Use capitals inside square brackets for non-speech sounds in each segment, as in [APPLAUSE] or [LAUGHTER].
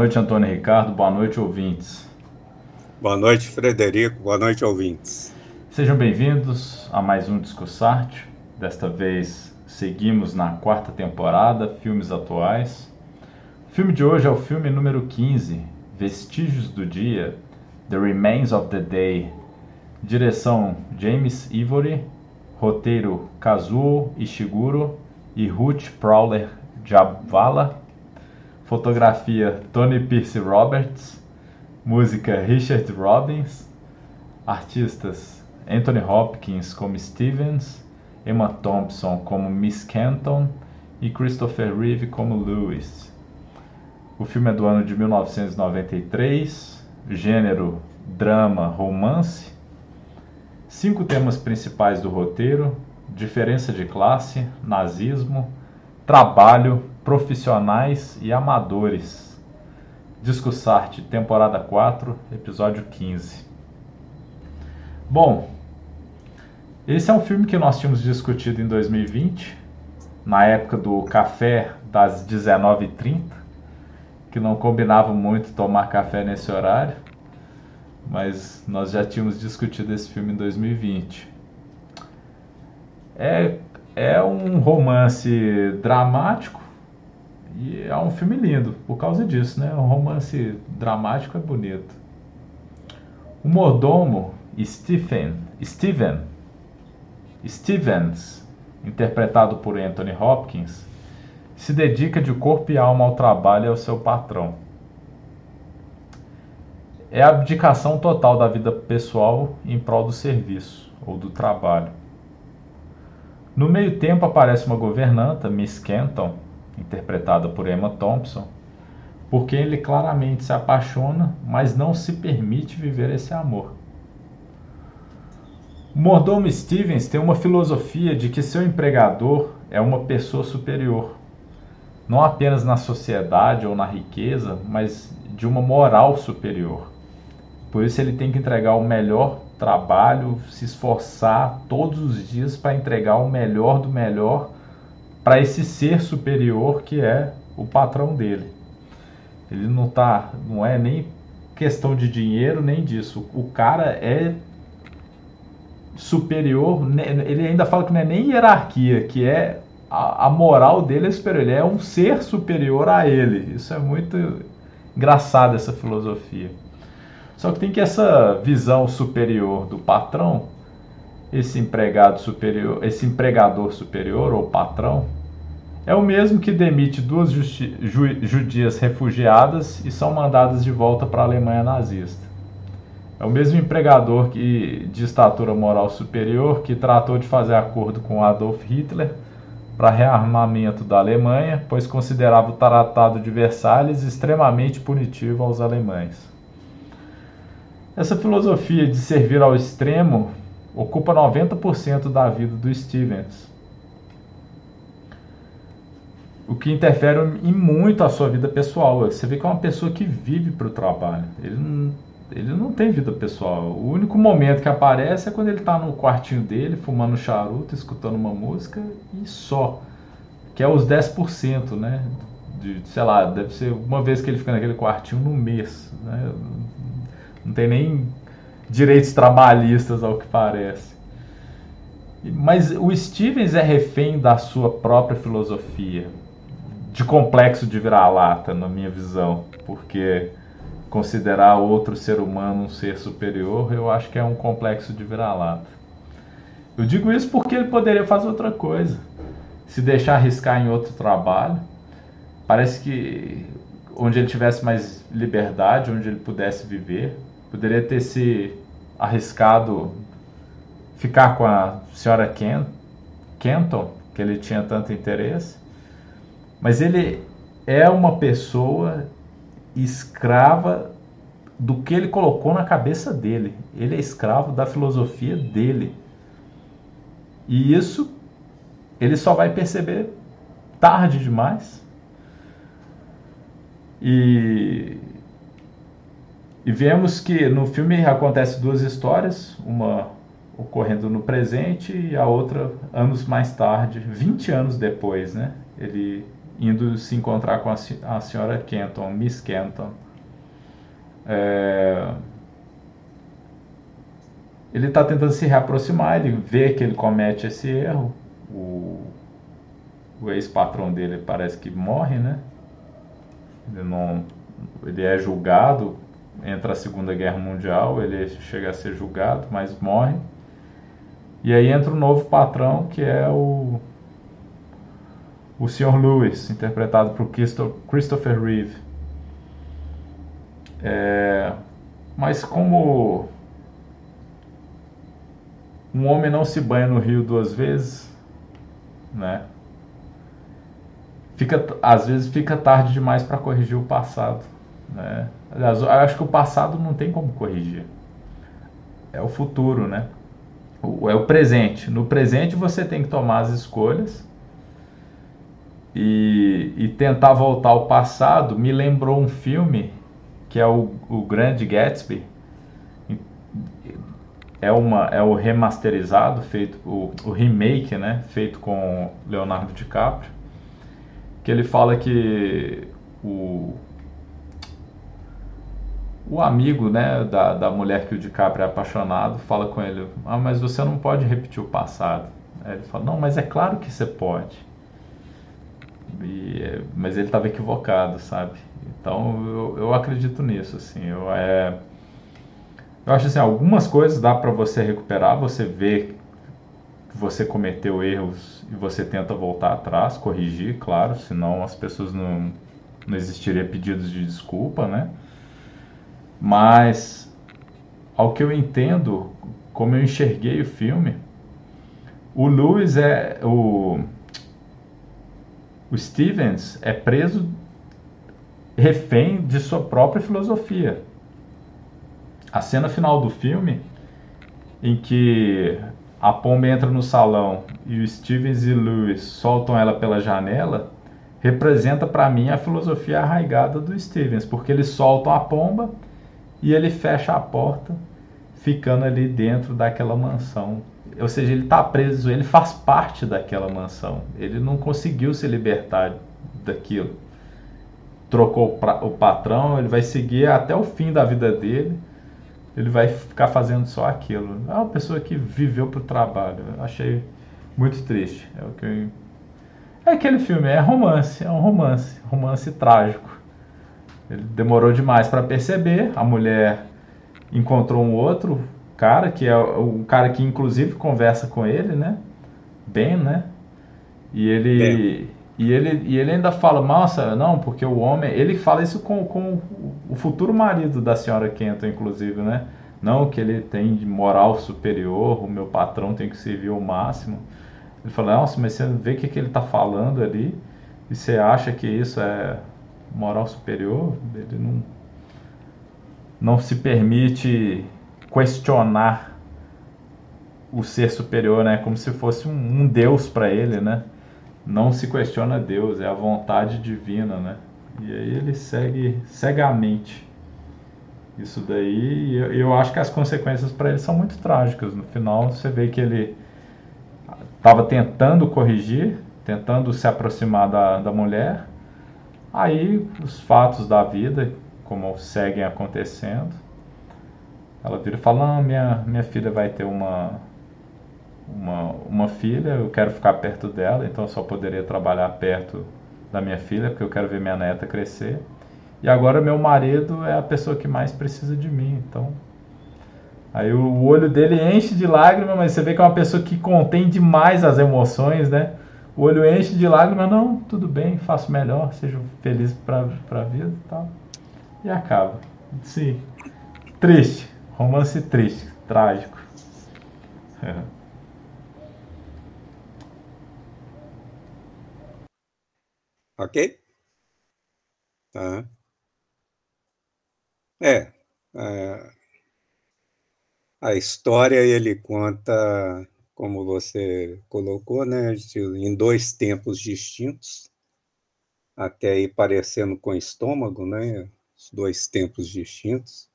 Boa noite, Antônio Ricardo. Boa noite, ouvintes. Boa noite, Frederico. Boa noite, ouvintes. Sejam bem-vindos a mais um Discussarte. Desta vez seguimos na quarta temporada, filmes atuais. O filme de hoje é o filme número 15, Vestígios do Dia, The Remains of the Day. Direção James Ivory, roteiro Kazuo Ishiguro e Ruth Prowler Jabvala, fotografia Tony Pierce Roberts, música Richard Robbins, artistas Anthony Hopkins como Stevens, Emma Thompson como Miss Kenton e Christopher Reeve como Lewis. O filme é do ano de 1993, gênero drama romance. Cinco temas principais do roteiro: diferença de classe, nazismo, trabalho, profissionais e amadores. Discussarte, temporada 4, episódio 15. Bom, esse é um filme que nós tínhamos discutido em 2020, na época do café das 19h30 que não combinava muito tomar café nesse horário, mas nós já tínhamos discutido esse filme em 2020. É, é um romance dramático e é um filme lindo por causa disso, né? Um romance dramático é bonito. O mordomo Stephen, Steven Stevens, interpretado por Anthony Hopkins, se dedica de corpo e alma ao trabalho e ao seu patrão. É a abdicação total da vida pessoal em prol do serviço ou do trabalho. No meio tempo aparece uma governanta, Miss Kenton, interpretada por Emma Thompson, por quem ele claramente se apaixona, mas não se permite viver esse amor. Mordomo Stevens tem uma filosofia de que seu empregador é uma pessoa superior, não apenas na sociedade ou na riqueza, mas de uma moral superior. Por isso ele tem que entregar o melhor trabalho, se esforçar todos os dias para entregar o melhor do melhor para esse ser superior que é o patrão dele. Ele não tá, não é nem questão de dinheiro nem disso. O cara é superior, ele ainda fala que não é nem hierarquia, que é a, a moral dele é superior, ele é um ser superior a ele. Isso é muito engraçado essa filosofia. Só que tem que essa visão superior do patrão, esse empregado superior, esse empregador superior ou patrão, é o mesmo que demite duas ju judias refugiadas e são mandadas de volta para a Alemanha nazista. É o mesmo empregador que, de estatura moral superior que tratou de fazer acordo com Adolf Hitler para rearmamento da Alemanha, pois considerava o Tratado de Versalhes extremamente punitivo aos alemães. Essa filosofia de servir ao extremo ocupa 90% da vida do Stevens, o que interfere em muito a sua vida pessoal. Você vê que é uma pessoa que vive para o trabalho. Ele não ele não tem vida pessoal. O único momento que aparece é quando ele está no quartinho dele, fumando charuto, escutando uma música e só. Que é os 10%, né? De, sei lá, deve ser uma vez que ele fica naquele quartinho no mês. Né? Não tem nem direitos trabalhistas, ao que parece. Mas o Stevens é refém da sua própria filosofia, de complexo de vira-lata, na minha visão, porque considerar outro ser humano um ser superior, eu acho que é um complexo de vira-lata. Eu digo isso porque ele poderia fazer outra coisa. Se deixar arriscar em outro trabalho, parece que onde ele tivesse mais liberdade, onde ele pudesse viver, poderia ter se arriscado ficar com a senhora Ken, Kenton, que ele tinha tanto interesse. Mas ele é uma pessoa escrava do que ele colocou na cabeça dele. Ele é escravo da filosofia dele. E isso ele só vai perceber tarde demais. E, e vemos que no filme acontece duas histórias, uma ocorrendo no presente e a outra anos mais tarde, 20 anos depois, né? Ele indo se encontrar com a, senhora Kenton, Miss Kenton. É... Ele está tentando se reaproximar, ele vê que ele comete esse erro. O, o ex-patrão dele parece que morre, né? Ele, não, ele é julgado, entra a Segunda Guerra Mundial, ele chega a ser julgado, mas morre. E aí entra o um novo patrão, que é o o Sr. Lewis, interpretado por Christopher Reeve. É, mas como um homem não se banha no rio duas vezes, né? Fica, às vezes fica tarde demais para corrigir o passado, né? Aliás, acho que o passado não tem como corrigir. É o futuro, né? é o presente. No presente você tem que tomar as escolhas e, e tentar voltar ao passado me lembrou um filme que é o, o Grande Gatsby. É, uma, é o remasterizado, feito o, o remake, né, feito com Leonardo DiCaprio, que ele fala que o, o amigo né, da, da mulher que o DiCaprio é apaixonado fala com ele: Ah, mas você não pode repetir o passado. Aí ele fala: Não, mas é claro que você pode. E, mas ele estava equivocado, sabe? Então eu, eu acredito nisso, assim. Eu, é, eu acho assim, algumas coisas dá para você recuperar, você vê que você cometeu erros e você tenta voltar atrás, corrigir, claro, senão as pessoas não, não existiria pedidos de desculpa, né? Mas ao que eu entendo, como eu enxerguei o filme, o Lewis é o o Stevens é preso refém de sua própria filosofia. A cena final do filme, em que a pomba entra no salão e o Stevens e Lewis soltam ela pela janela, representa para mim a filosofia arraigada do Stevens, porque eles soltam a pomba e ele fecha a porta, ficando ali dentro daquela mansão ou seja, ele está preso, ele faz parte daquela mansão. Ele não conseguiu se libertar daquilo. Trocou o patrão, ele vai seguir até o fim da vida dele. Ele vai ficar fazendo só aquilo. É uma pessoa que viveu para o trabalho. Eu achei muito triste. É o que eu... É aquele filme, é romance, é um romance, romance trágico. Ele demorou demais para perceber. A mulher encontrou um outro, cara, que é o cara que inclusive conversa com ele, né? Ben, né? E ele, e ele, e ele ainda fala, nossa, não, porque o homem. Ele fala isso com, com o futuro marido da senhora Kenton, inclusive, né? Não que ele tem moral superior, o meu patrão tem que servir o máximo. Ele fala, nossa, mas você vê o que, que ele está falando ali e você acha que isso é moral superior? Ele não, não se permite questionar o ser superior, né? Como se fosse um, um Deus para ele, né? Não se questiona Deus, é a vontade divina, né? E aí ele segue cegamente isso daí. Eu, eu acho que as consequências para ele são muito trágicas. No final, você vê que ele estava tentando corrigir, tentando se aproximar da, da mulher. Aí os fatos da vida, como seguem acontecendo, ela vira e fala: ah, minha, minha filha vai ter uma, uma, uma filha, eu quero ficar perto dela, então eu só poderia trabalhar perto da minha filha, porque eu quero ver minha neta crescer. E agora meu marido é a pessoa que mais precisa de mim, então. Aí o olho dele enche de lágrimas, mas você vê que é uma pessoa que contém demais as emoções, né? O olho enche de lágrimas, não, tudo bem, faço melhor, seja feliz para a vida e tal. E acaba. Sim. Triste. Romance triste, trágico. [LAUGHS] ok? Tá. É, é, a história ele conta, como você colocou, né, em dois tempos distintos, até aí parecendo com estômago, né, os dois tempos distintos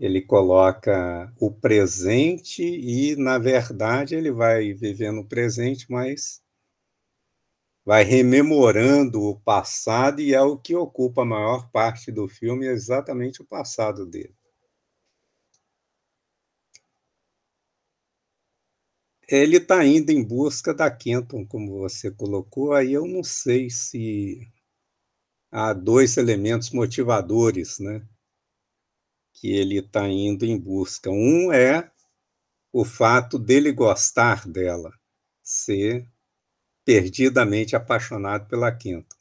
ele coloca o presente e, na verdade, ele vai vivendo o presente, mas vai rememorando o passado e é o que ocupa a maior parte do filme, é exatamente o passado dele. Ele está indo em busca da Kenton, como você colocou, aí eu não sei se há dois elementos motivadores, né? Que ele está indo em busca. Um é o fato dele gostar dela, ser perdidamente apaixonado pela Kenton.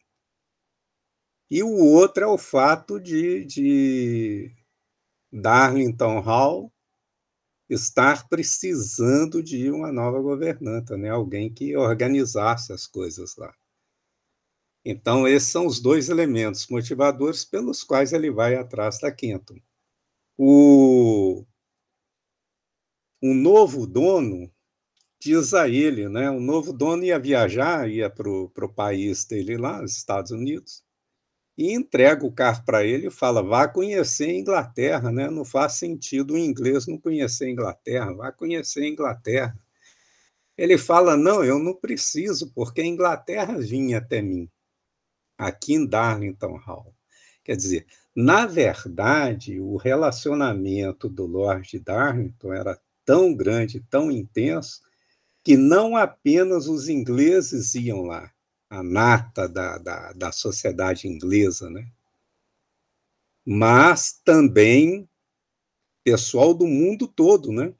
E o outro é o fato de, de Darlington Hall estar precisando de uma nova governanta, né? alguém que organizasse as coisas lá. Então, esses são os dois elementos motivadores pelos quais ele vai atrás da Kenton. O, o novo dono diz a ele, né? O novo dono ia viajar, ia para o país dele lá, os Estados Unidos, e entrega o carro para ele e fala: vá conhecer a Inglaterra, né? Não faz sentido o inglês não conhecer a Inglaterra, vá conhecer a Inglaterra. Ele fala: não, eu não preciso, porque a Inglaterra vinha até mim, aqui em Darlington Hall. Quer dizer, na verdade, o relacionamento do Lord Darlington era tão grande, tão intenso, que não apenas os ingleses iam lá, a nata da, da, da sociedade inglesa, né? mas também pessoal do mundo todo, né?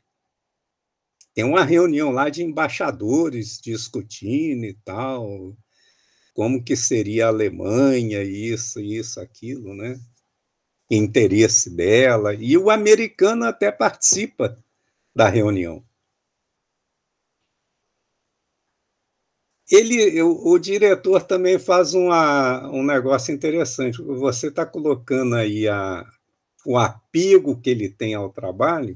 Tem uma reunião lá de embaixadores discutindo e tal, como que seria a Alemanha, isso, isso, aquilo, né? Interesse dela. E o americano até participa da reunião. Ele, o, o, diretor também faz uma, um negócio interessante. Você está colocando aí a, o apego que ele tem ao trabalho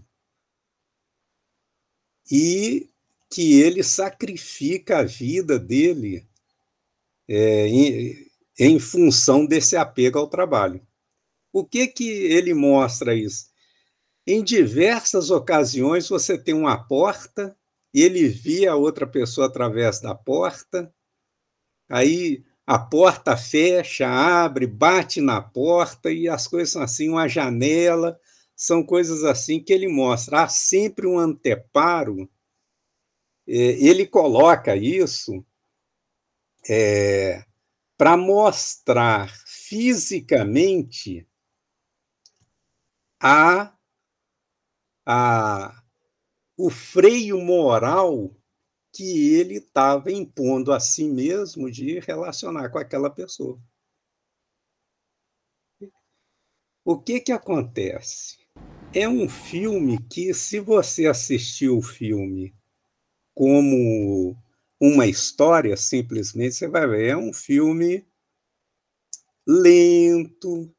e que ele sacrifica a vida dele é, em, em função desse apego ao trabalho. O que que ele mostra isso? Em diversas ocasiões você tem uma porta ele via a outra pessoa através da porta, aí a porta fecha, abre, bate na porta e as coisas são assim, uma janela, são coisas assim que ele mostra. Há sempre um anteparo, é, ele coloca isso é, para mostrar fisicamente a, a o freio moral que ele estava impondo a si mesmo de relacionar com aquela pessoa. O que que acontece? É um filme que, se você assistir o filme como uma história, simplesmente, você vai ver, é um filme lento,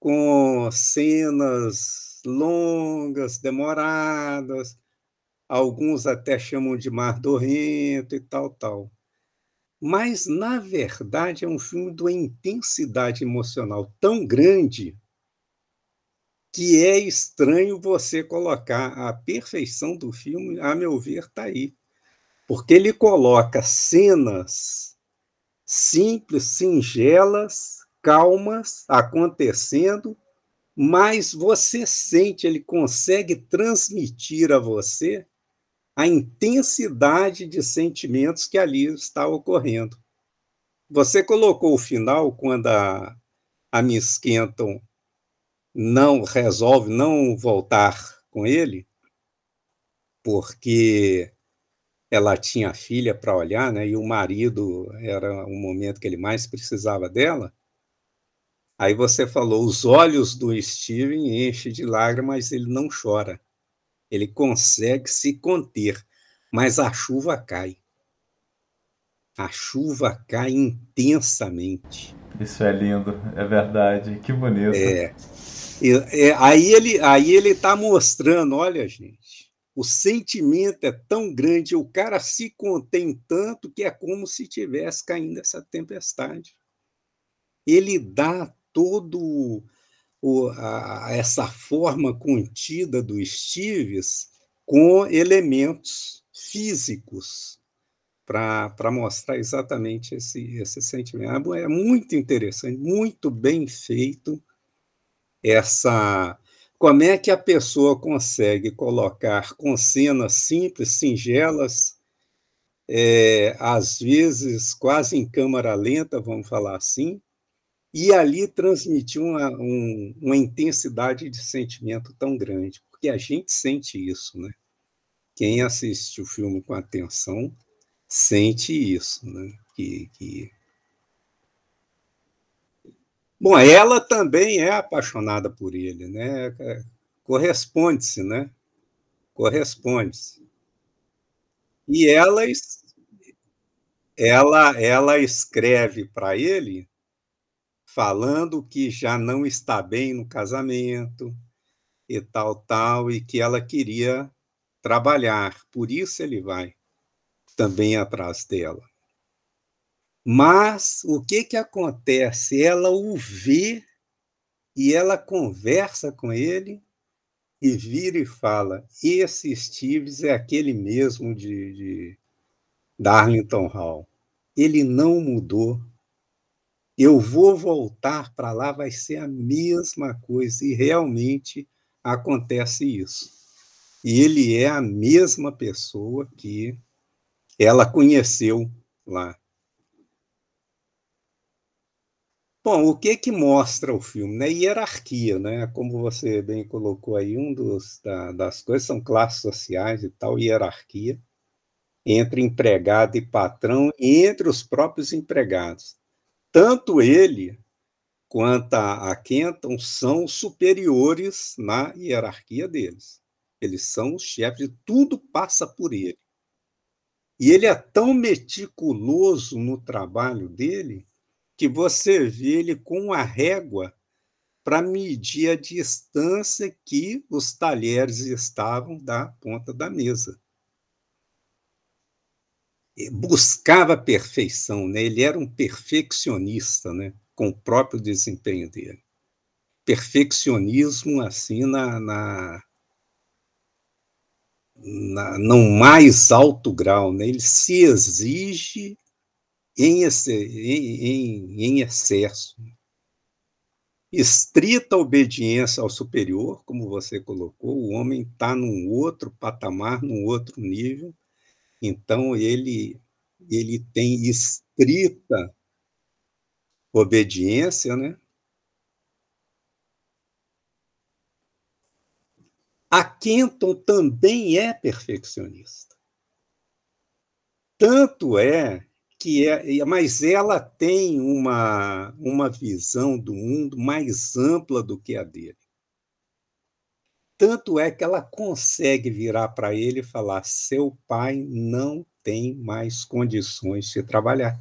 com cenas longas, demoradas, alguns até chamam de mardorrento e tal, tal. Mas, na verdade, é um filme de uma intensidade emocional tão grande que é estranho você colocar a perfeição do filme, a meu ver, está aí. Porque ele coloca cenas simples, singelas, calmas, acontecendo, mas você sente, ele consegue transmitir a você a intensidade de sentimentos que ali está ocorrendo. Você colocou o final quando a, a Miss Kenton não resolve não voltar com ele, porque ela tinha filha para olhar, né? E o marido era o momento que ele mais precisava dela. Aí você falou, os olhos do Steven enchem de lágrimas, mas ele não chora ele consegue se conter, mas a chuva cai. A chuva cai intensamente. Isso é lindo, é verdade, que bonito. É, é aí ele aí ele está mostrando, olha gente, o sentimento é tão grande, o cara se contém tanto que é como se tivesse caindo essa tempestade. Ele dá todo o, a, essa forma contida do Stives com elementos físicos, para mostrar exatamente esse, esse sentimento. É muito interessante, muito bem feito essa. Como é que a pessoa consegue colocar com cenas simples, singelas, é, às vezes quase em câmera lenta, vamos falar assim, e ali transmitir uma, um, uma intensidade de sentimento tão grande, porque a gente sente isso, né? Quem assiste o filme com atenção sente isso, né? Que, que... Bom, ela também é apaixonada por ele, né? Corresponde-se, né? Corresponde-se. E ela, ela, ela escreve para ele falando que já não está bem no casamento e tal, tal, e que ela queria trabalhar. Por isso ele vai também atrás dela. Mas o que, que acontece? Ela o vê e ela conversa com ele e vira e fala: Esse Steves é aquele mesmo de, de Darlington Hall. Ele não mudou. Eu vou voltar para lá, vai ser a mesma coisa. E realmente acontece isso. E ele é a mesma pessoa que ela conheceu lá. Bom, o que que mostra o filme? Né? Hierarquia, né? Como você bem colocou aí, um dos da, das coisas são classes sociais e tal, hierarquia entre empregado e patrão e entre os próprios empregados. Tanto ele quanto a, Kenton são superiores na hierarquia deles. Eles são os chefes, tudo passa por ele. E ele é tão meticuloso no trabalho dele que você vê ele com a régua para medir a distância que os talheres estavam da ponta da mesa. Buscava perfeição, né? ele era um perfeccionista né? com o próprio desempenho dele. Perfeccionismo assim na, na na, no mais alto grau, né? ele se exige em, em, em excesso. Estrita obediência ao superior, como você colocou, o homem está num outro patamar, num outro nível, então ele, ele tem estrita obediência, né? A Kenton também é perfeccionista. Tanto é que é, mas ela tem uma, uma visão do mundo mais ampla do que a dele. Tanto é que ela consegue virar para ele e falar: seu pai não tem mais condições de trabalhar.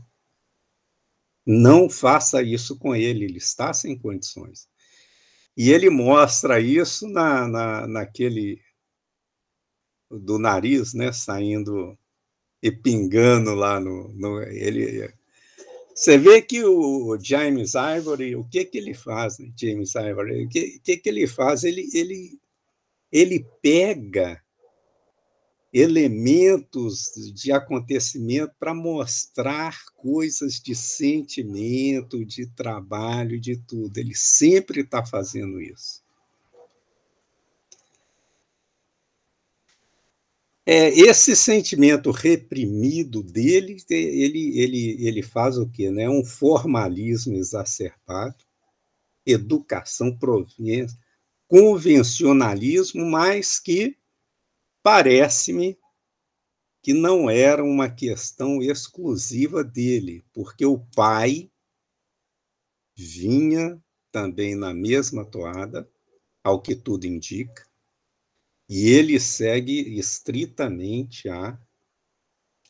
Não faça isso com ele, ele está sem condições. E ele mostra isso na, na, naquele do nariz, né, saindo e pingando lá no, no ele você vê que o James Ivory, o que que ele faz, né? James Ivory, o que, que que ele faz? Ele ele ele pega elementos de acontecimento para mostrar coisas de sentimento, de trabalho, de tudo. Ele sempre está fazendo isso. É, esse sentimento reprimido dele, ele, ele, ele faz o quê? Né? Um formalismo exacerbado, educação província, convencionalismo, mas que Parece-me que não era uma questão exclusiva dele, porque o pai vinha também na mesma toada, ao que tudo indica, e ele segue estritamente a,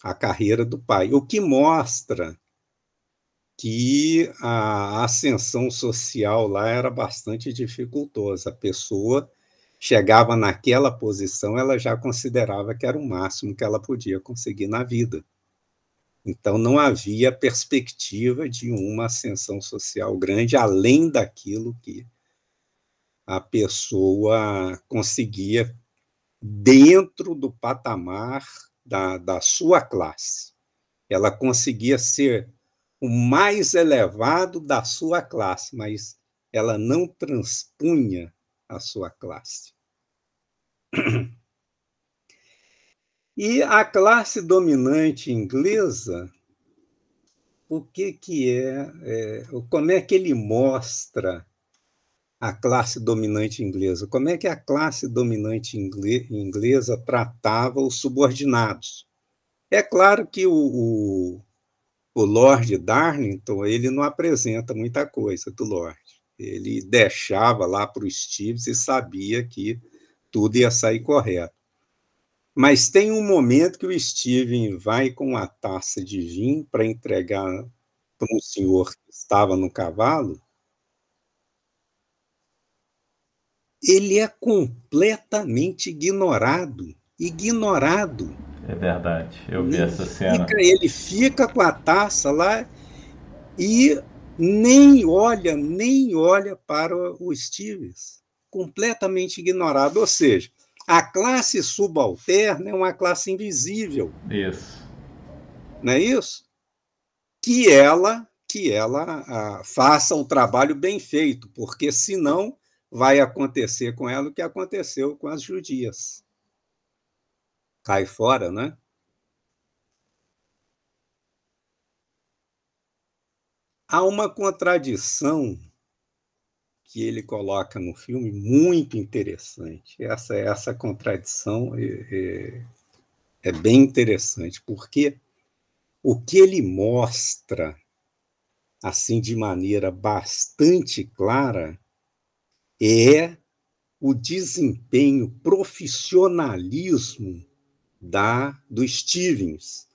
a carreira do pai, o que mostra que a ascensão social lá era bastante dificultosa. A pessoa chegava naquela posição, ela já considerava que era o máximo que ela podia conseguir na vida. Então, não havia perspectiva de uma ascensão social grande, além daquilo que a pessoa conseguia dentro do patamar da, da sua classe. Ela conseguia ser o mais elevado da sua classe, mas ela não transpunha a sua classe. [CLEARS THROAT] E a classe dominante inglesa, o que, que é, é, como é que ele mostra a classe dominante inglesa? Como é que a classe dominante inglesa tratava os subordinados? É claro que o, o, o Lord Darlington ele não apresenta muita coisa do Lord. Ele deixava lá para o Steve e sabia que tudo ia sair correto. Mas tem um momento que o Steven vai com a taça de vinho para entregar para um senhor que estava no cavalo. Ele é completamente ignorado. Ignorado. É verdade, eu vi ele essa cena. Fica, ele fica com a taça lá e nem olha, nem olha para o Stevens. Completamente ignorado. Ou seja, a classe subalterna é uma classe invisível. Isso. Não é isso? Que ela que ela ah, faça o trabalho bem feito, porque senão vai acontecer com ela o que aconteceu com as judias. Cai fora, né? Há uma contradição que ele coloca no filme muito interessante. Essa essa contradição é, é, é bem interessante, porque o que ele mostra assim de maneira bastante clara é o desempenho, profissionalismo da do Stevens,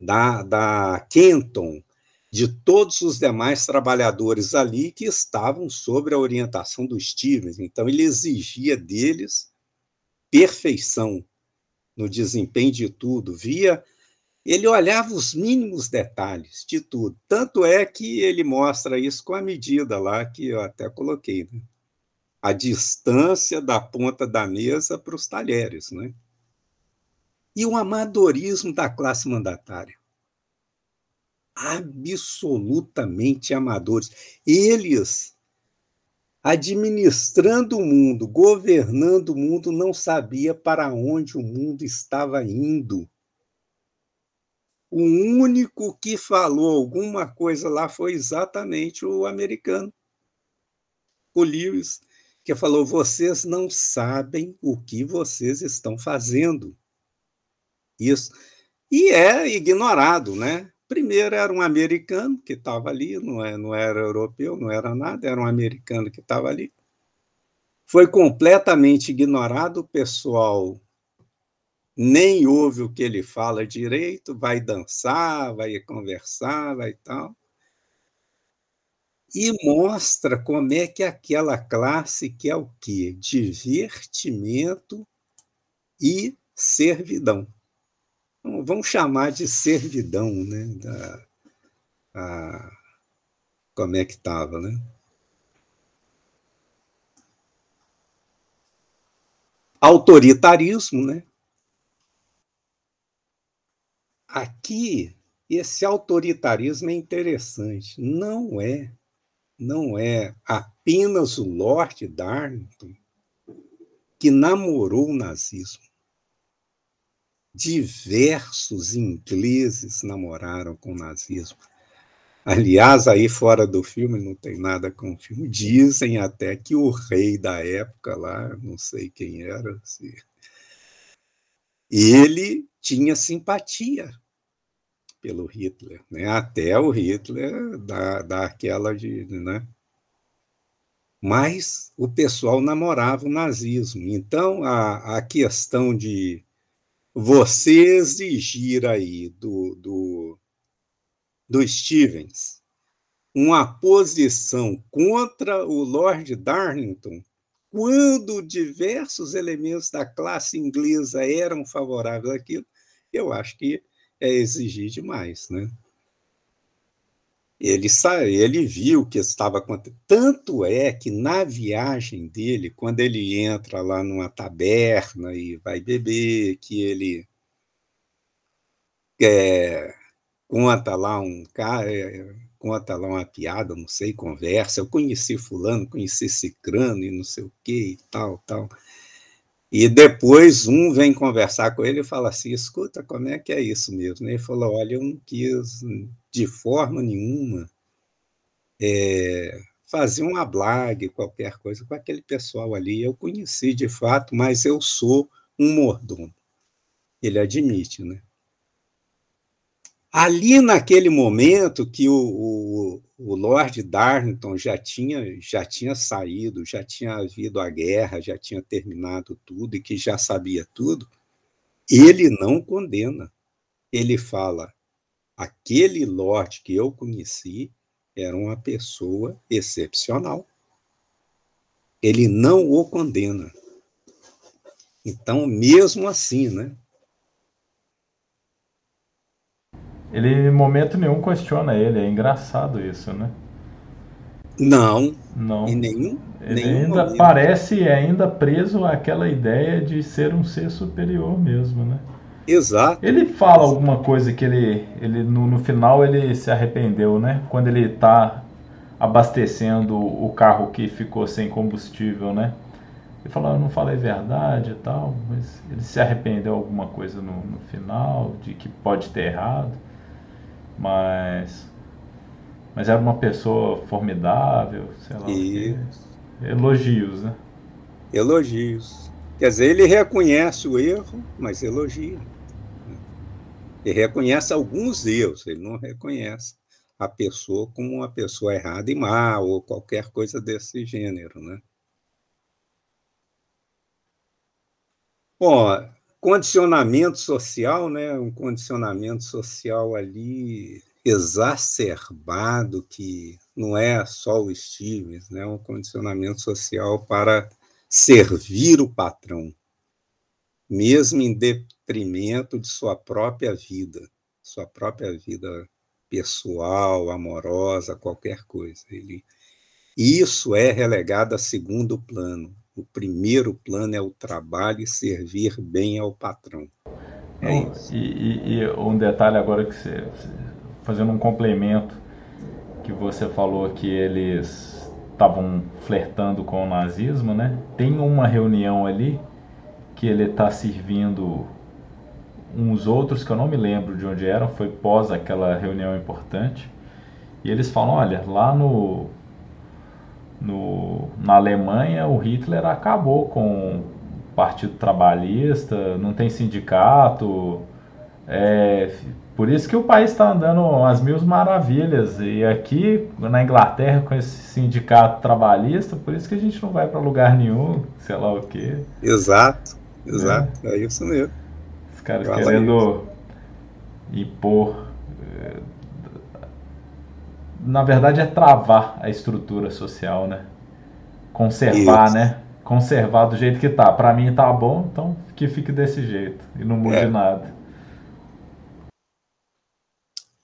da, da Kenton, de todos os demais trabalhadores ali que estavam sob a orientação do Stevens. Então, ele exigia deles perfeição no desempenho de tudo, via. Ele olhava os mínimos detalhes de tudo. Tanto é que ele mostra isso com a medida lá que eu até coloquei, né? a distância da ponta da mesa para os talheres, né? E o amadorismo da classe mandatária absolutamente amadores. Eles, administrando o mundo, governando o mundo, não sabia para onde o mundo estava indo. O único que falou alguma coisa lá foi exatamente o americano, o Lewis, que falou: vocês não sabem o que vocês estão fazendo. Isso. E é ignorado, né? Primeiro era um americano que estava ali, não, é, não era europeu, não era nada, era um americano que estava ali. Foi completamente ignorado, o pessoal nem ouve o que ele fala direito, vai dançar, vai conversar, vai tal. E mostra como é que aquela classe que é o quê? Divertimento e servidão vamos chamar de servidão, né? Da, a, como é que estava, né? Autoritarismo, né? Aqui, esse autoritarismo é interessante. Não é, não é apenas o Lord Darlington que namorou o nazismo diversos ingleses namoraram com o nazismo. Aliás, aí fora do filme, não tem nada com o filme, dizem até que o rei da época lá, não sei quem era, assim, ele tinha simpatia pelo Hitler, né? até o Hitler dar, dar aquela de. Né? Mas o pessoal namorava o nazismo. Então, a, a questão de você exigir aí do, do, do Stevens uma posição contra o Lord Darlington, quando diversos elementos da classe inglesa eram favoráveis àquilo, eu acho que é exigir demais, né? Ele, ele viu o que estava acontecendo. Tanto é que na viagem dele, quando ele entra lá numa taberna e vai beber, que ele é, conta lá um cara, é, conta lá uma piada, não sei, conversa, eu conheci fulano, conheci cicrano e não sei o que e tal, tal. E depois um vem conversar com ele e fala assim, escuta, como é que é isso mesmo? Ele falou, olha, eu não quis de forma nenhuma é, fazer uma blague, qualquer coisa com aquele pessoal ali. Eu conheci de fato, mas eu sou um mordomo. Ele admite, né? Ali, naquele momento que o, o, o Lord Darlington já tinha, já tinha saído, já tinha havido a guerra, já tinha terminado tudo e que já sabia tudo, ele não condena. Ele fala: aquele Lord que eu conheci era uma pessoa excepcional. Ele não o condena. Então, mesmo assim, né? Ele em momento nenhum questiona ele, é engraçado isso, né? Não. Não. Em nenhum. Ele nenhum ainda momento. parece ainda preso àquela ideia de ser um ser superior mesmo, né? Exato. Ele fala alguma coisa que ele, ele no, no final ele se arrependeu, né? Quando ele está abastecendo o carro que ficou sem combustível, né? Ele falou, eu não falei verdade e tal, mas ele se arrependeu alguma coisa no, no final, de que pode ter errado. Mas. Mas era uma pessoa formidável, sei lá. Isso. Elogios, né? Elogios. Quer dizer, ele reconhece o erro, mas elogia. Ele reconhece alguns erros, ele não reconhece a pessoa como uma pessoa errada e má, ou qualquer coisa desse gênero, né? Bom, condicionamento social, né? Um condicionamento social ali exacerbado que não é só o Stevens, né? Um condicionamento social para servir o patrão, mesmo em detrimento de sua própria vida, sua própria vida pessoal, amorosa, qualquer coisa. Ele, isso é relegado a segundo plano. O primeiro plano é o trabalho e servir bem ao patrão. É isso. E, e, e, um detalhe agora que você, fazendo um complemento que você falou que eles estavam flertando com o nazismo, né? Tem uma reunião ali que ele está servindo uns outros que eu não me lembro de onde eram, foi pós aquela reunião importante. E eles falam, olha, lá no, no na Alemanha o Hitler acabou com o Partido Trabalhista, não tem sindicato, é, por isso que o país está andando às mil maravilhas. E aqui na Inglaterra, com esse sindicato trabalhista, por isso que a gente não vai para lugar nenhum, sei lá o quê. Exato, exato, é, é isso mesmo. Os caras Fala querendo isso. impor. Eh, na verdade, é travar a estrutura social, né? Conservar, isso. né? Conservar do jeito que tá. Para mim tá bom, então que fique desse jeito e não mude é. nada.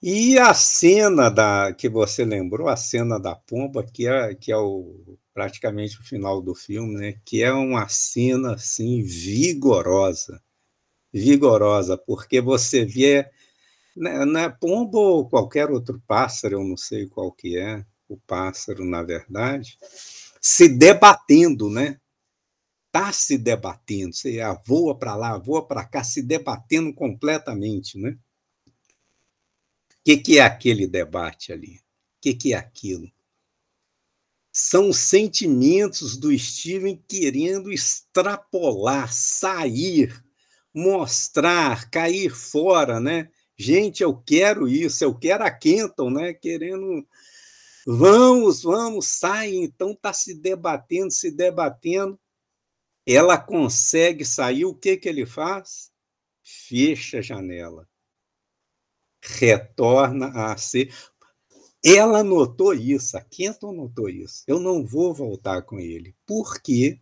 E a cena da que você lembrou, a cena da pomba, que é, que é o, praticamente o final do filme, né? que é uma cena assim vigorosa, vigorosa, porque você vê né, não é pomba ou qualquer outro pássaro, eu não sei qual que é o pássaro, na verdade, se debatendo, né? Tá se debatendo, você voa para lá, voa para cá, se debatendo completamente, né? que, que é aquele debate ali? O que, que é aquilo? São sentimentos do Steven querendo extrapolar, sair, mostrar, cair fora, né? Gente, eu quero isso, eu quero a Kenton, né? Querendo. Vamos, vamos, sai. Então tá se debatendo, se debatendo. Ela consegue sair, o que, que ele faz? Fecha a janela retorna a ser. Ela notou isso, a Kenton notou isso. Eu não vou voltar com ele, porque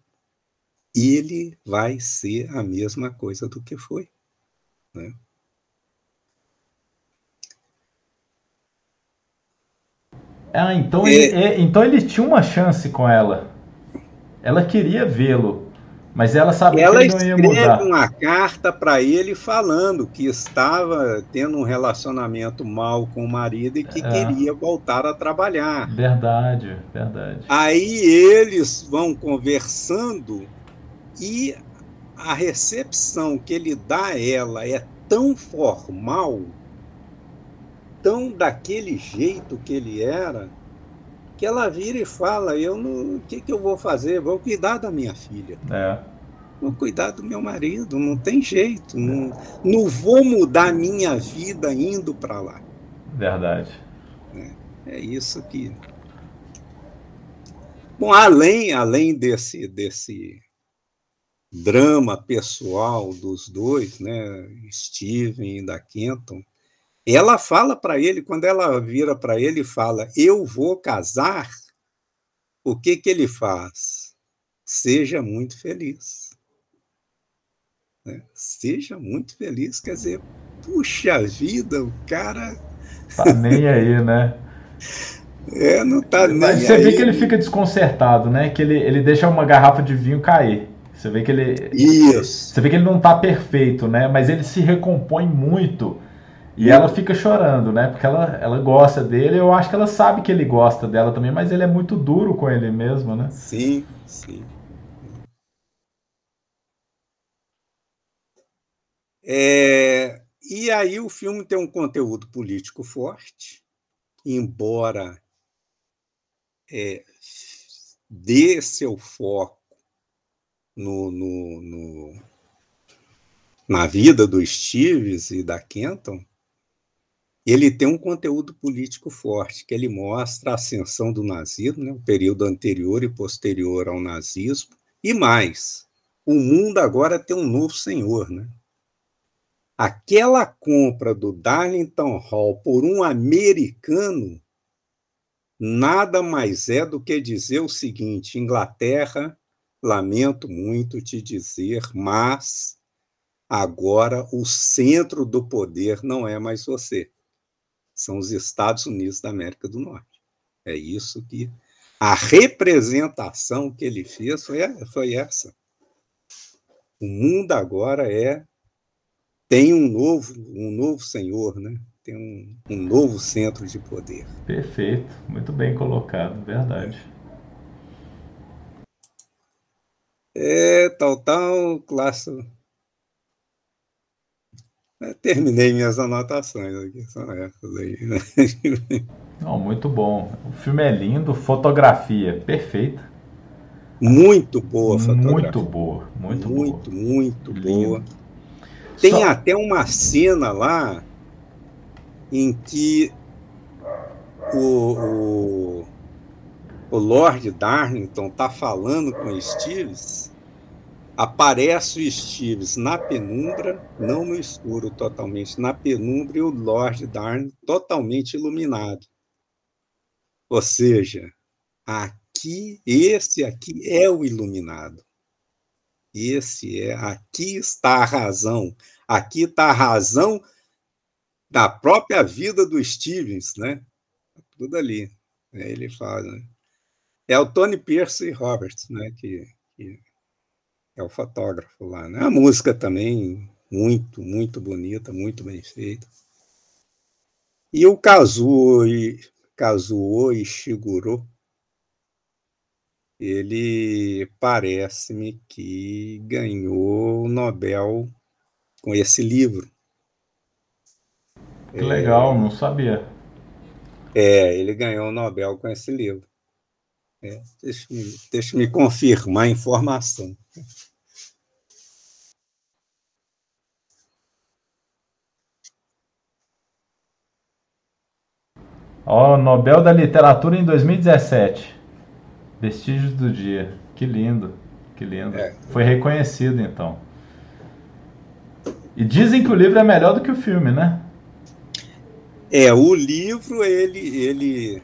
ele vai ser a mesma coisa do que foi. Né? Ah, então, é... ele, então ele tinha uma chance com ela. Ela queria vê-lo Mas ela sabia ela que ele não ia mudar. Ela escreve uma carta para ele falando que estava tendo um relacionamento mal com o marido e que é. queria voltar a trabalhar. Verdade, verdade. Aí eles vão conversando e a recepção que ele dá a ela é tão formal, tão daquele jeito que ele era, que ela vira e fala: Eu não, o que, que eu vou fazer? Vou cuidar da minha filha. É. Vou cuidar do meu marido, não tem jeito. Não, não vou mudar minha vida indo para lá. Verdade. É, é isso que. Bom, além, além desse, desse drama pessoal dos dois, né, Steven e da Kenton, ela fala para ele, quando ela vira para ele e fala, eu vou casar, o que, que ele faz? Seja muito feliz. Né? Seja muito feliz, quer dizer, puxa vida, o cara. Tá nem aí, né? É, não tá nem Mas você aí. vê que ele fica desconcertado, né? Que ele, ele deixa uma garrafa de vinho cair. Você vê que ele. Isso. Você vê que ele não tá perfeito, né? Mas ele se recompõe muito e ela fica chorando, né? Porque ela, ela gosta dele. Eu acho que ela sabe que ele gosta dela também, mas ele é muito duro com ele mesmo, né? Sim, sim. É, e aí o filme tem um conteúdo político forte, embora é, dê seu foco no, no, no, na vida do Steves e da Kenton, ele tem um conteúdo político forte, que ele mostra a ascensão do nazismo, né, o período anterior e posterior ao nazismo, e mais, o mundo agora tem um novo senhor. Né? Aquela compra do Darlington Hall por um americano nada mais é do que dizer o seguinte: Inglaterra, lamento muito te dizer, mas agora o centro do poder não é mais você são os Estados Unidos da América do Norte. É isso que a representação que ele fez foi, foi essa. O mundo agora é tem um novo um novo senhor, né? Tem um, um novo centro de poder. Perfeito, muito bem colocado, verdade. É, tal, tal, classe [LAUGHS] terminei minhas anotações aqui, são essas aí. Né? [LAUGHS] Não, muito bom. O filme é lindo, fotografia perfeita. Muito boa fotografia. Muito boa, muito, muito boa. Muito, boa. Tem Só... até uma cena lá em que o, o, o Lord Darlington está falando com o aparece o Steves na penumbra, não no escuro totalmente, na penumbra e o Lord Darn totalmente iluminado. Ou seja, aqui, esse aqui é o iluminado. Esse é, aqui está a razão. Aqui está a razão da própria vida do Stevens, né? Tudo ali. Ele fala. Né? É o Tony Pierce e Roberts, né? Que é o fotógrafo lá. Né? A música também, muito, muito bonita, muito bem feita. E o Kazuo, Kazuo Ishiguro, ele parece-me que ganhou o Nobel com esse livro. Que legal, é, não sabia. É, ele ganhou o Nobel com esse livro. É, deixa-me deixa -me confirmar a informação. Ó, Nobel da Literatura em 2017. Vestígios do Dia. Que lindo, que lindo. É. Foi reconhecido então. E dizem que o livro é melhor do que o filme, né? É, o livro ele ele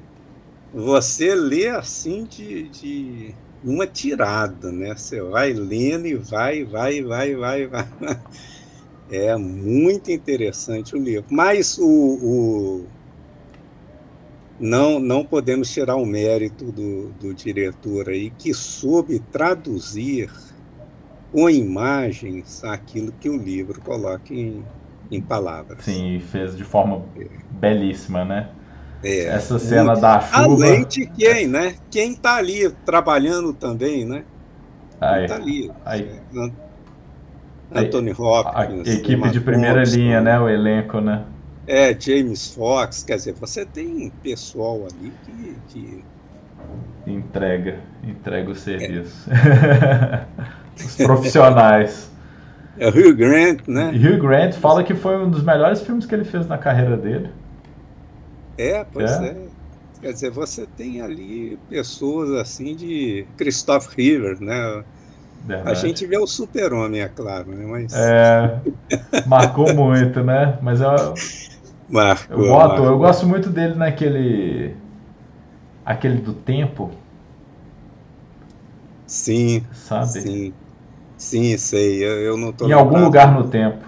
você lê assim de, de uma tirada, né? Você vai lendo e vai, vai, vai, vai, vai. [LAUGHS] É muito interessante o livro. Mas o, o não, não podemos tirar o mérito do, do diretor aí, que soube traduzir com imagens aquilo que o livro coloca em, em palavras. Sim, fez de forma é. belíssima, né? É, Essa cena muito, da chuva. Além de quem, né? Quem está ali trabalhando também, né? Aí, tá ali. Aí, é, Anthony Hopkins. A equipe de primeira Thompson, linha, né? O elenco, né? É, James Fox, quer dizer, você tem pessoal ali que. que... Entrega, entrega o serviço. É. [LAUGHS] Os profissionais. É o Hugh Grant, né? Hugh Grant fala que foi um dos melhores filmes que ele fez na carreira dele. É, pois é. é. Quer dizer, você tem ali pessoas assim de Christoph River, né? Verdade. A gente vê o super-homem, é claro, né? Mas... É, marcou muito, né? Mas eu, marcou, eu, marcou. eu gosto muito dele naquele aquele do tempo. Sim, sabe? Sim, sim sei. Eu, eu não tô. Em algum lugar no tempo.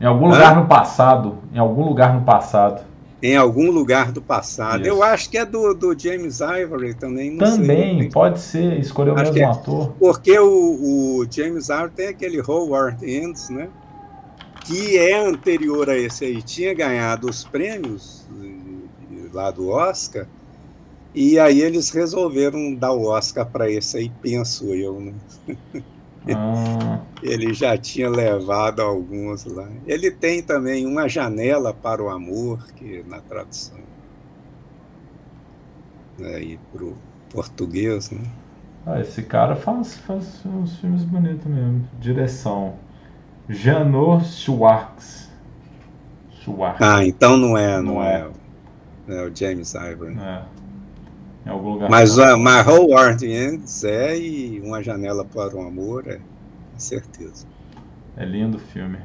Em algum ah? lugar no passado. Em algum lugar no passado em algum lugar do passado. Isso. Eu acho que é do, do James Ivory também. também, sei, pode ser, escolheu o mesmo é, ator. Porque o, o, James Ivory tem aquele Howard Ends, né? Que é anterior a esse aí, tinha ganhado os prêmios lá do Oscar, e aí eles resolveram dar o Oscar para esse aí, penso eu, né? Ah. [LAUGHS] Ele já tinha levado alguns lá. Ele tem também uma janela para o amor, que na tradução aí para o português, né? Ah, esse cara faz, faz uns filmes bonitos mesmo. Direção. Janor Schwartz. Schwartz. Ah, então não é, não, não é. é. é. o James Ivory. É. Em algum lugar. Mas a My Howard Ends é e Uma Janela para o Amor, é, com certeza. É lindo o filme.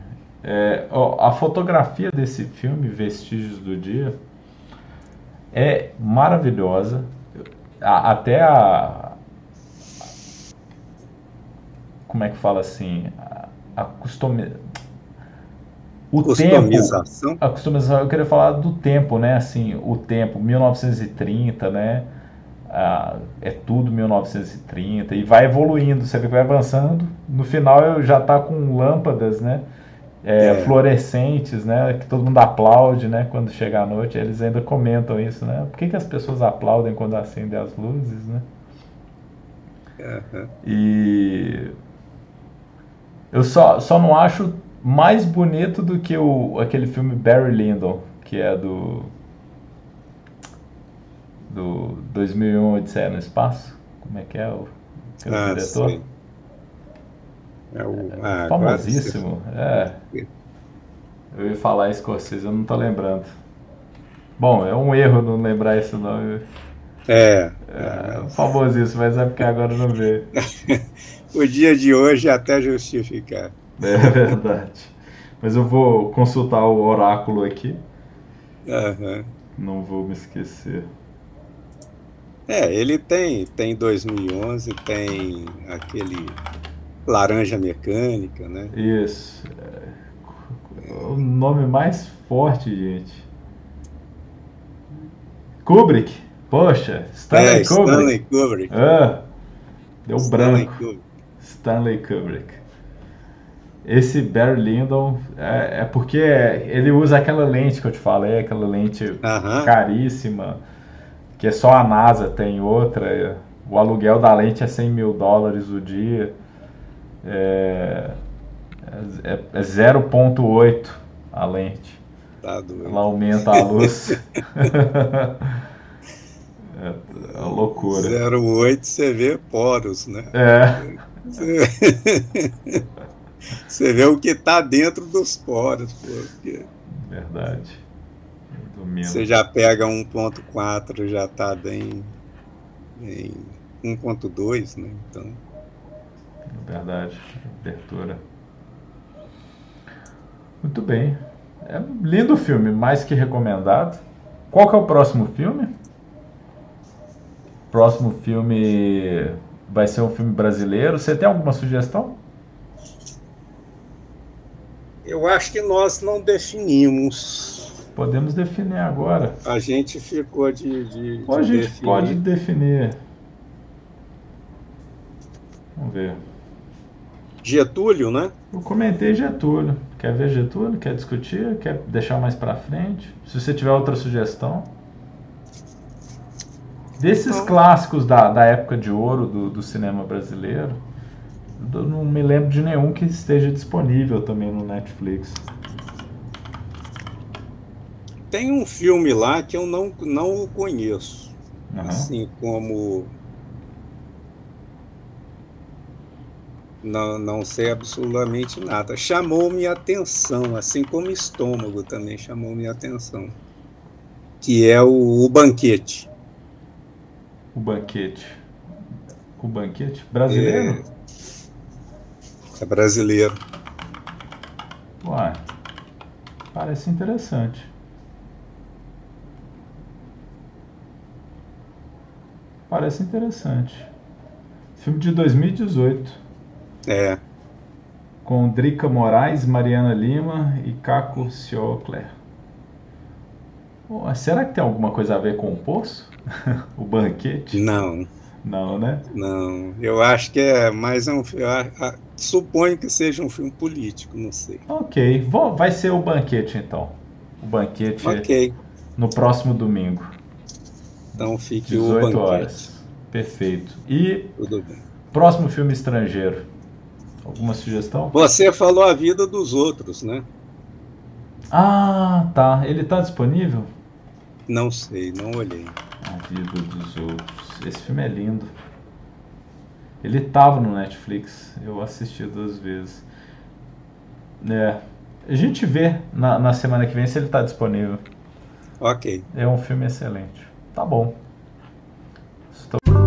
É, ó, a fotografia desse filme, Vestígios do Dia, é maravilhosa. A, até a. Como é que fala assim? A, a o customização. tempo, a customização, eu queria falar do tempo, né? Assim, o tempo, 1930, né? ah, é tudo 1930 e vai evoluindo, você vai avançando. No final já está com lâmpadas, né? É, é. Fluorescentes, né? Que todo mundo aplaude, né? Quando chega a noite, eles ainda comentam isso, né? Por que, que as pessoas aplaudem quando acendem as luzes, né? Uhum. E eu só, só não acho mais bonito do que o, aquele filme Barry Lyndon, que é do do 2001 Odisseia no Espaço? Como é que é o, que é o ah, diretor? Sim. É o ah, famosíssimo. É. Eu ia falar escocês, eu não tô lembrando. Bom, é um erro não lembrar esse nome. É. é famosíssimo, mas é porque agora não vê. [LAUGHS] o dia de hoje é até justificar. É [LAUGHS] verdade. Mas eu vou consultar o oráculo aqui. Uhum. Não vou me esquecer. É, ele tem, tem 2011, tem aquele Laranja Mecânica, né? Isso. É o nome mais forte, gente. Kubrick. Poxa, Stanley é, Kubrick. Stanley Kubrick. Ah, deu Stanley branco. Kubrick. Stanley Kubrick. Esse Barry Lyndon é, é, porque ele usa aquela lente que eu te falei, aquela lente uh -huh. caríssima que só a NASA tem outra. O aluguel da lente é 100 mil dólares o dia. É, é, é 0,8 a lente. Tá Ela aumenta a luz. [LAUGHS] [LAUGHS] é, é loucura. 0,8 você vê poros, né? É. [LAUGHS] Você vê o que está dentro dos poros. Porque... Verdade. Você já pega 1.4, já está bem, em 1.2, né? Então. Verdade, abertura. Muito bem. É um lindo filme, mais que recomendado. Qual que é o próximo filme? Próximo filme vai ser um filme brasileiro. Você tem alguma sugestão? Eu acho que nós não definimos Podemos definir agora. A gente ficou de. de Ou a gente definir. pode definir. Vamos ver. Getúlio, né? Eu comentei Getúlio. Quer ver Getúlio? Quer discutir? Quer deixar mais para frente? Se você tiver outra sugestão. Desses então... clássicos da, da época de ouro do, do cinema brasileiro, eu não me lembro de nenhum que esteja disponível também no Netflix. Tem um filme lá que eu não, não conheço. Uhum. Assim como Não, não sei absolutamente nada. Chamou minha atenção, assim como estômago também chamou minha atenção. Que é o, o banquete. O banquete. O banquete? Brasileiro? É, é brasileiro. Uai. Parece interessante. Parece interessante. Filme de 2018. É. Com Drica Moraes, Mariana Lima e Caco Será que tem alguma coisa a ver com o poço? [LAUGHS] o banquete? Não. Não, né? Não. Eu acho que é mais um. suponho que seja um filme político, não sei. Ok. vai ser o banquete então. O banquete okay. no próximo domingo. Então fique 18 o banquete. horas. Perfeito. E Tudo bem. próximo filme estrangeiro. Alguma sugestão? Você falou a vida dos outros, né? Ah, tá. Ele tá disponível? Não sei, não olhei. A vida dos outros. Esse filme é lindo. Ele tava no Netflix. Eu assisti duas vezes. É. A gente vê na, na semana que vem se ele tá disponível. Ok. É um filme excelente. Tá bom. Estou...